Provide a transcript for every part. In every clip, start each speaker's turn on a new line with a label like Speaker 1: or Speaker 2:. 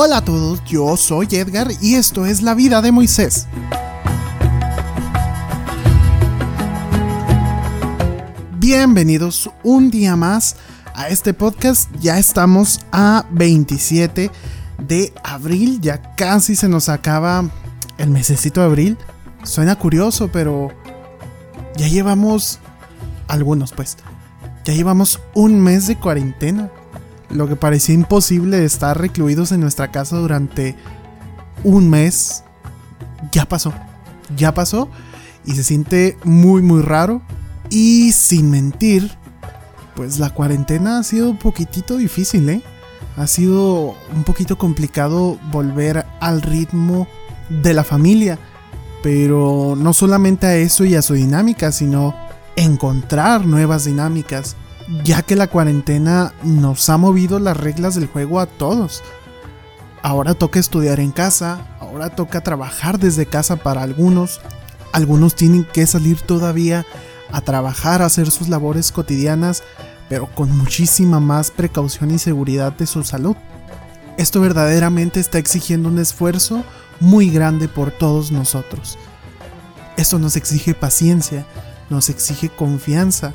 Speaker 1: Hola a todos, yo soy Edgar y esto es La vida de Moisés. Bienvenidos un día más a este podcast. Ya estamos a 27 de abril, ya casi se nos acaba el mesecito de abril. Suena curioso, pero ya llevamos algunos pues. Ya llevamos un mes de cuarentena lo que parecía imposible estar recluidos en nuestra casa durante un mes, ya pasó. Ya pasó y se siente muy muy raro. Y sin mentir, pues la cuarentena ha sido un poquitito difícil, ¿eh? Ha sido un poquito complicado volver al ritmo de la familia. Pero no solamente a eso y a su dinámica, sino encontrar nuevas dinámicas ya que la cuarentena nos ha movido las reglas del juego a todos. Ahora toca estudiar en casa, ahora toca trabajar desde casa para algunos, algunos tienen que salir todavía a trabajar, a hacer sus labores cotidianas, pero con muchísima más precaución y seguridad de su salud. Esto verdaderamente está exigiendo un esfuerzo muy grande por todos nosotros. Esto nos exige paciencia, nos exige confianza,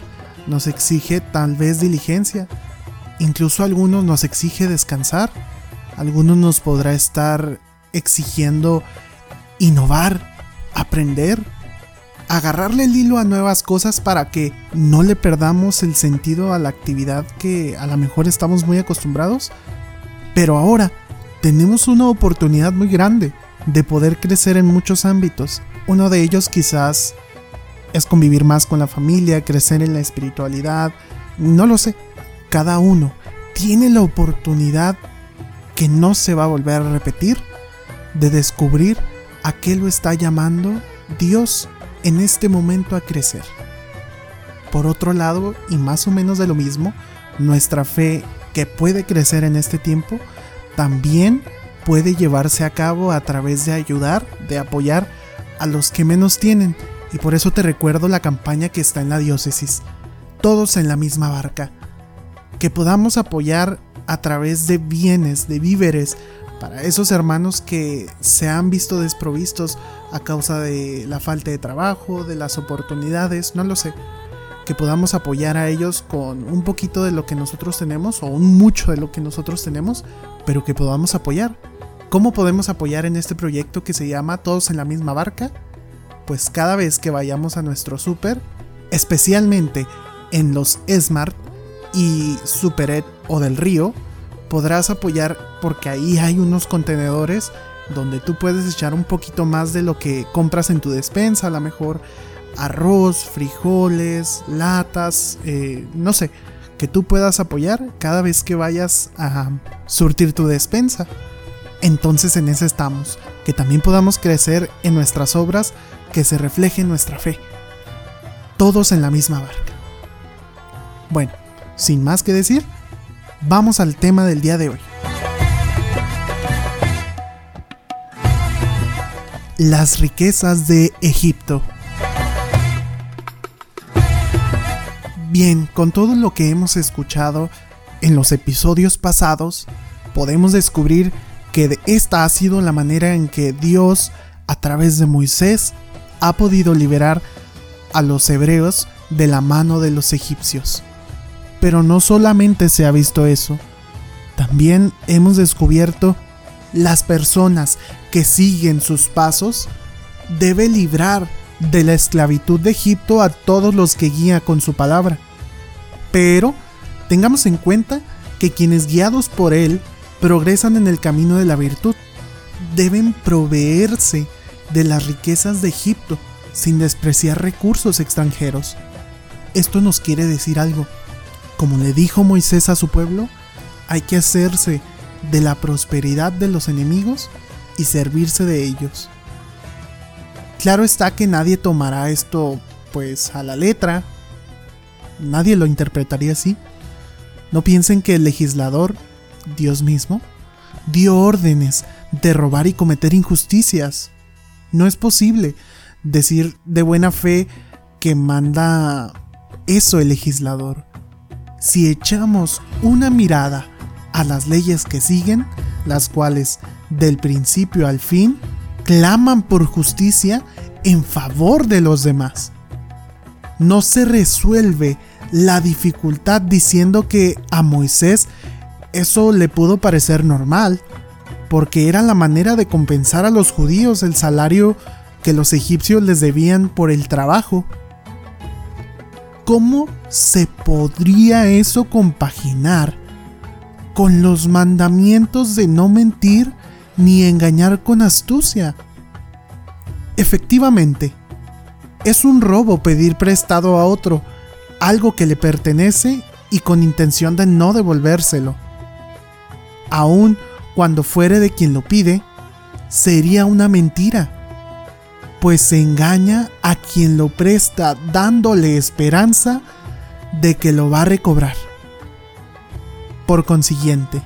Speaker 1: nos exige tal vez diligencia, incluso algunos nos exige descansar, algunos nos podrá estar exigiendo innovar, aprender, agarrarle el hilo a nuevas cosas para que no le perdamos el sentido a la actividad que a lo mejor estamos muy acostumbrados. Pero ahora tenemos una oportunidad muy grande de poder crecer en muchos ámbitos. Uno de ellos quizás es convivir más con la familia, crecer en la espiritualidad, no lo sé. Cada uno tiene la oportunidad que no se va a volver a repetir de descubrir a qué lo está llamando Dios en este momento a crecer. Por otro lado, y más o menos de lo mismo, nuestra fe que puede crecer en este tiempo, también puede llevarse a cabo a través de ayudar, de apoyar a los que menos tienen, y por eso te recuerdo la campaña que está en la diócesis, todos en la misma barca, que podamos apoyar a través de bienes, de víveres, para esos hermanos que se han visto desprovistos a causa de la falta de trabajo, de las oportunidades, no lo sé, que podamos apoyar a ellos con un poquito de lo que nosotros tenemos o un mucho de lo que nosotros tenemos, pero que podamos apoyar. ¿Cómo podemos apoyar en este proyecto que se llama Todos en la misma barca? Pues cada vez que vayamos a nuestro super, especialmente en los Smart y Superet o del Río, podrás apoyar porque ahí hay unos contenedores donde tú puedes echar un poquito más de lo que compras en tu despensa, a lo mejor arroz, frijoles, latas, eh, no sé, que tú puedas apoyar cada vez que vayas a surtir tu despensa. Entonces en eso estamos, que también podamos crecer en nuestras obras que se refleje nuestra fe. Todos en la misma barca. Bueno, sin más que decir, vamos al tema del día de hoy. Las riquezas de Egipto. Bien, con todo lo que hemos escuchado en los episodios pasados, podemos descubrir que esta ha sido la manera en que Dios, a través de Moisés, ha podido liberar a los hebreos de la mano de los egipcios. Pero no solamente se ha visto eso, también hemos descubierto las personas que siguen sus pasos debe librar de la esclavitud de Egipto a todos los que guía con su palabra. Pero tengamos en cuenta que quienes guiados por él progresan en el camino de la virtud deben proveerse de las riquezas de Egipto, sin despreciar recursos extranjeros. Esto nos quiere decir algo. Como le dijo Moisés a su pueblo, hay que hacerse de la prosperidad de los enemigos y servirse de ellos. Claro está que nadie tomará esto pues a la letra, nadie lo interpretaría así. No piensen que el legislador, Dios mismo, dio órdenes de robar y cometer injusticias. No es posible decir de buena fe que manda eso el legislador. Si echamos una mirada a las leyes que siguen, las cuales, del principio al fin, claman por justicia en favor de los demás. No se resuelve la dificultad diciendo que a Moisés eso le pudo parecer normal, porque era la manera de compensar a los judíos el salario que los egipcios les debían por el trabajo. ¿Cómo se podría eso compaginar con los mandamientos de no mentir ni engañar con astucia? Efectivamente, es un robo pedir prestado a otro algo que le pertenece y con intención de no devolvérselo. Aun cuando fuere de quien lo pide, sería una mentira, pues se engaña a quien lo presta dándole esperanza de que lo va a recobrar. Por consiguiente,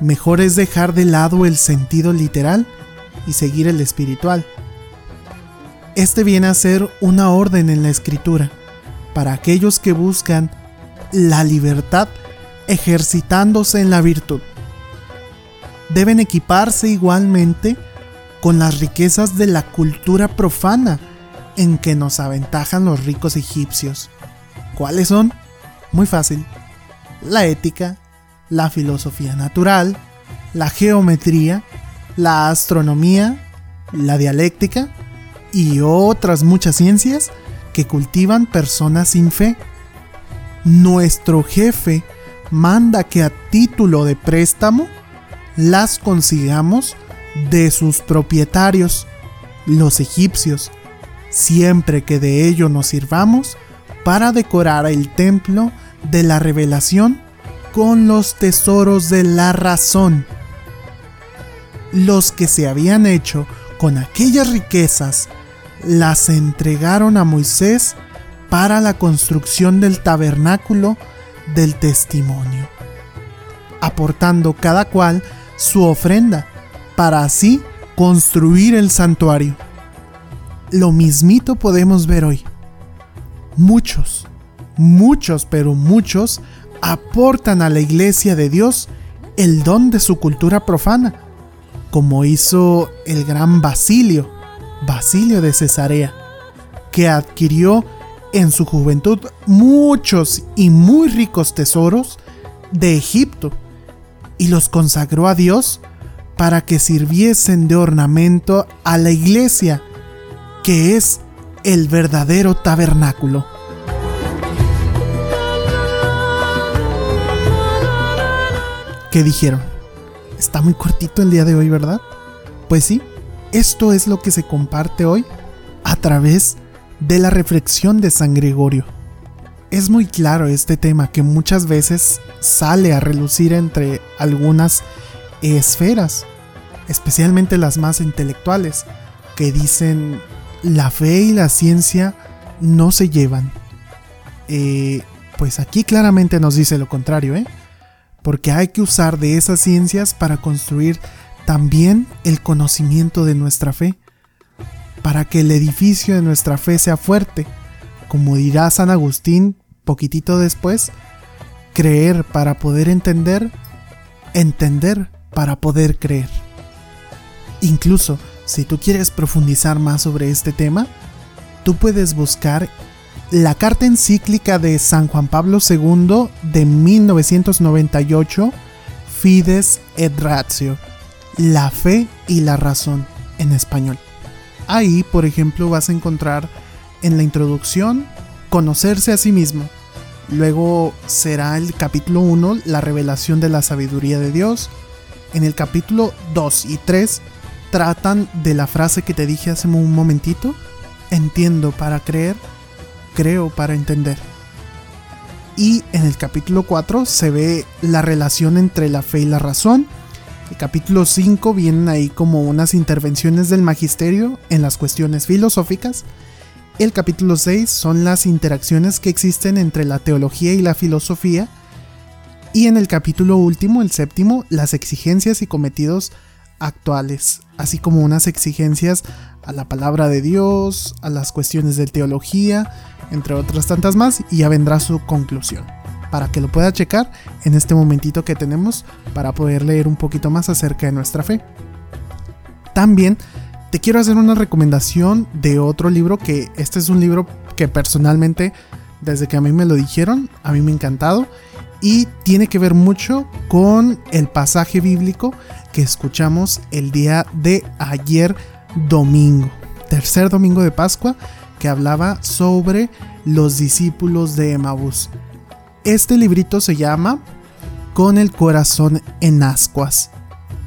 Speaker 1: mejor es dejar de lado el sentido literal y seguir el espiritual. Este viene a ser una orden en la escritura para aquellos que buscan la libertad ejercitándose en la virtud. Deben equiparse igualmente con las riquezas de la cultura profana en que nos aventajan los ricos egipcios. ¿Cuáles son? Muy fácil. La ética, la filosofía natural, la geometría, la astronomía, la dialéctica y otras muchas ciencias que cultivan personas sin fe. Nuestro jefe manda que a título de préstamo las consigamos de sus propietarios, los egipcios, siempre que de ello nos sirvamos para decorar el templo de la revelación con los tesoros de la razón. Los que se habían hecho con aquellas riquezas las entregaron a Moisés para la construcción del tabernáculo del testimonio, aportando cada cual su ofrenda para así construir el santuario. Lo mismito podemos ver hoy. Muchos, muchos, pero muchos aportan a la iglesia de Dios el don de su cultura profana, como hizo el gran Basilio, Basilio de Cesarea, que adquirió en su juventud muchos y muy ricos tesoros de Egipto y los consagró a Dios para que sirviesen de ornamento a la iglesia, que es el verdadero tabernáculo. ¿Qué dijeron? Está muy cortito el día de hoy, ¿verdad? Pues sí, esto es lo que se comparte hoy a través de la reflexión de San Gregorio. Es muy claro este tema que muchas veces sale a relucir entre algunas esferas, especialmente las más intelectuales, que dicen la fe y la ciencia no se llevan. Eh, pues aquí claramente nos dice lo contrario, ¿eh? porque hay que usar de esas ciencias para construir también el conocimiento de nuestra fe, para que el edificio de nuestra fe sea fuerte. Como dirá San Agustín poquitito después, creer para poder entender, entender para poder creer. Incluso, si tú quieres profundizar más sobre este tema, tú puedes buscar la carta encíclica de San Juan Pablo II de 1998, Fides et Ratio la fe y la razón en español. Ahí, por ejemplo, vas a encontrar en la introducción conocerse a sí mismo. Luego será el capítulo 1, la revelación de la sabiduría de Dios. En el capítulo 2 y 3 tratan de la frase que te dije hace un momentito. Entiendo para creer, creo para entender. Y en el capítulo 4 se ve la relación entre la fe y la razón el capítulo 5 vienen ahí como unas intervenciones del magisterio en las cuestiones filosóficas. El capítulo 6 son las interacciones que existen entre la teología y la filosofía. Y en el capítulo último, el séptimo, las exigencias y cometidos actuales, así como unas exigencias a la palabra de Dios, a las cuestiones de teología, entre otras tantas más, y ya vendrá su conclusión. para que lo pueda checar en este momentito que tenemos para poder leer un poquito más acerca de nuestra fe. También te quiero hacer una recomendación de otro libro que este es un libro que personalmente desde que a mí me lo dijeron, a mí me ha encantado y tiene que ver mucho con el pasaje bíblico que escuchamos el día de ayer domingo, tercer domingo de Pascua, que hablaba sobre los discípulos de Emaús. Este librito se llama Con el corazón en ascuas.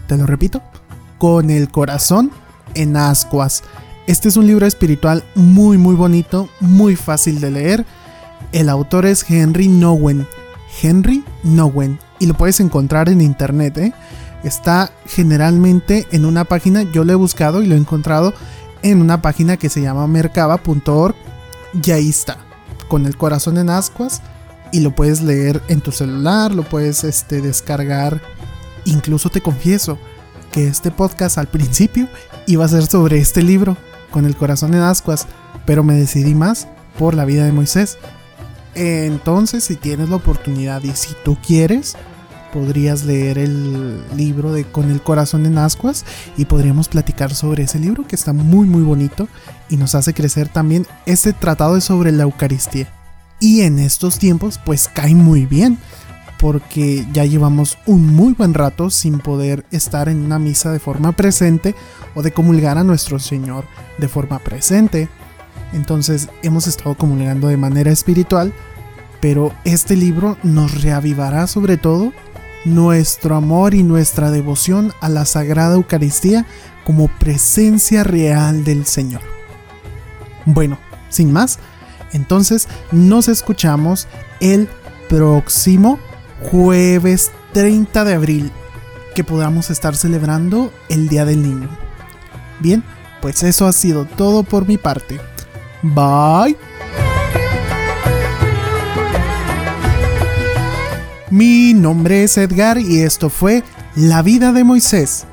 Speaker 1: Te lo repito, Con el corazón en ascuas. Este es un libro espiritual muy muy bonito, muy fácil de leer. El autor es Henry Nowen Henry Nowen. Y lo puedes encontrar en internet. ¿eh? Está generalmente en una página, yo lo he buscado y lo he encontrado en una página que se llama mercaba.org. Y ahí está, con el corazón en ascuas. Y lo puedes leer en tu celular, lo puedes este, descargar. Incluso te confieso que este podcast al principio iba a ser sobre este libro, con el corazón en ascuas. Pero me decidí más por la vida de Moisés entonces, si tienes la oportunidad y si tú quieres, podrías leer el libro de Con el corazón en ascuas y podríamos platicar sobre ese libro que está muy muy bonito y nos hace crecer también. Este tratado es sobre la Eucaristía. Y en estos tiempos pues cae muy bien porque ya llevamos un muy buen rato sin poder estar en una misa de forma presente o de comulgar a nuestro Señor de forma presente. Entonces hemos estado comulgando de manera espiritual pero este libro nos reavivará sobre todo nuestro amor y nuestra devoción a la Sagrada Eucaristía como presencia real del Señor. Bueno, sin más, entonces nos escuchamos el próximo jueves 30 de abril, que podamos estar celebrando el Día del Niño. Bien, pues eso ha sido todo por mi parte. Bye. Mi nombre es Edgar y esto fue La vida de Moisés